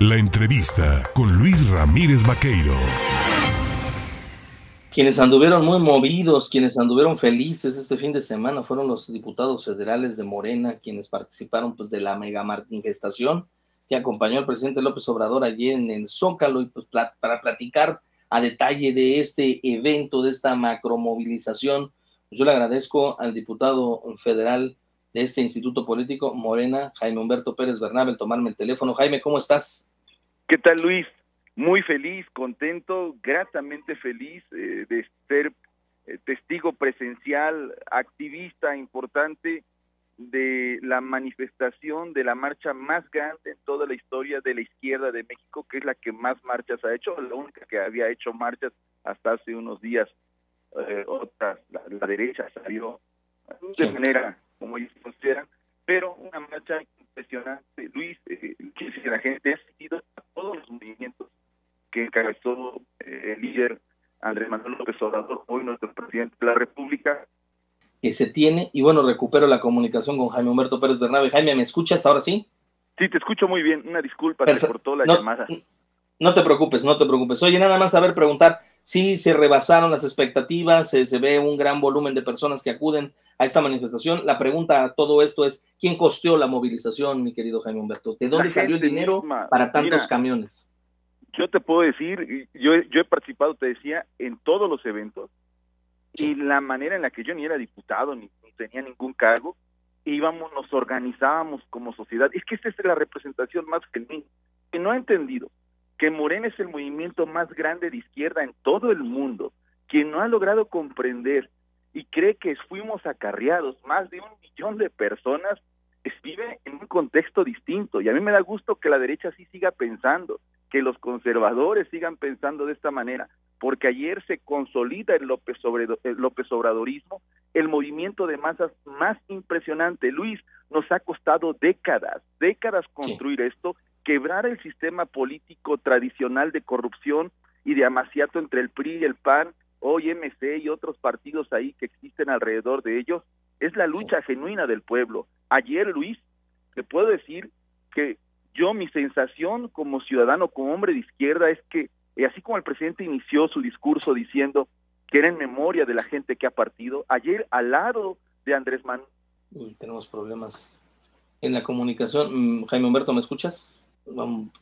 La entrevista con Luis Ramírez Vaqueiro. Quienes anduvieron muy movidos, quienes anduvieron felices este fin de semana fueron los diputados federales de Morena, quienes participaron pues de la mega manifestación que acompañó al presidente López Obrador ayer en el Zócalo y pues para platicar a detalle de este evento, de esta macromovilización, pues yo le agradezco al diputado federal de este instituto político, Morena, Jaime Humberto Pérez Bernabé, tomarme el teléfono. Jaime, ¿cómo estás? ¿Qué tal, Luis? Muy feliz, contento, gratamente feliz eh, de ser eh, testigo presencial, activista importante de la manifestación de la marcha más grande en toda la historia de la izquierda de México, que es la que más marchas ha hecho, la única que había hecho marchas hasta hace unos días. Eh, otras, la, derecha salió de manera como ellos consideran, pero una marcha impresionante. Luis, eh, que la gente ha seguido que encabezó eh, el líder Andrés Manuel López Obrador, hoy nuestro presidente de la República. Que se tiene, y bueno, recupero la comunicación con Jaime Humberto Pérez Bernabe. Jaime, ¿me escuchas ahora sí? Sí, te escucho muy bien. Una disculpa, te cortó la llamada. No te preocupes, no te preocupes. Oye, nada más a ver, preguntar, si se rebasaron las expectativas, se ve un gran volumen de personas que acuden a esta manifestación. La pregunta a todo esto es, ¿quién costeó la movilización, mi querido Jaime Humberto? ¿De dónde salió el dinero para tantos camiones? Yo te puedo decir, yo, yo he participado, te decía, en todos los eventos y la manera en la que yo ni era diputado, ni, tenía ningún cargo, íbamos, nos organizábamos como sociedad. Es que esta es la representación más genuina, que no ha entendido que Morena es el movimiento más grande de izquierda en todo el mundo, quien no ha logrado comprender y cree que fuimos acarreados, más de un millón de personas vive en un contexto distinto y a mí me da gusto que la derecha sí siga pensando, que los conservadores sigan pensando de esta manera, porque ayer se consolida el López, el López Obradorismo, el movimiento de masas más impresionante. Luis, nos ha costado décadas, décadas construir esto, quebrar el sistema político tradicional de corrupción y de amaciato entre el PRI y el PAN, hoy MC y otros partidos ahí que existen alrededor de ellos, es la lucha genuina del pueblo. Ayer, Luis, te puedo decir que yo mi sensación como ciudadano, como hombre de izquierda, es que eh, así como el presidente inició su discurso diciendo que era en memoria de la gente que ha partido, ayer al lado de Andrés Manuel. tenemos problemas en la comunicación. Mm, Jaime Humberto, ¿me escuchas?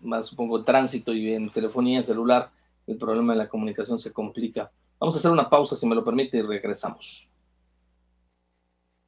Más supongo tránsito y en telefonía celular, el problema de la comunicación se complica. Vamos a hacer una pausa, si me lo permite, y regresamos.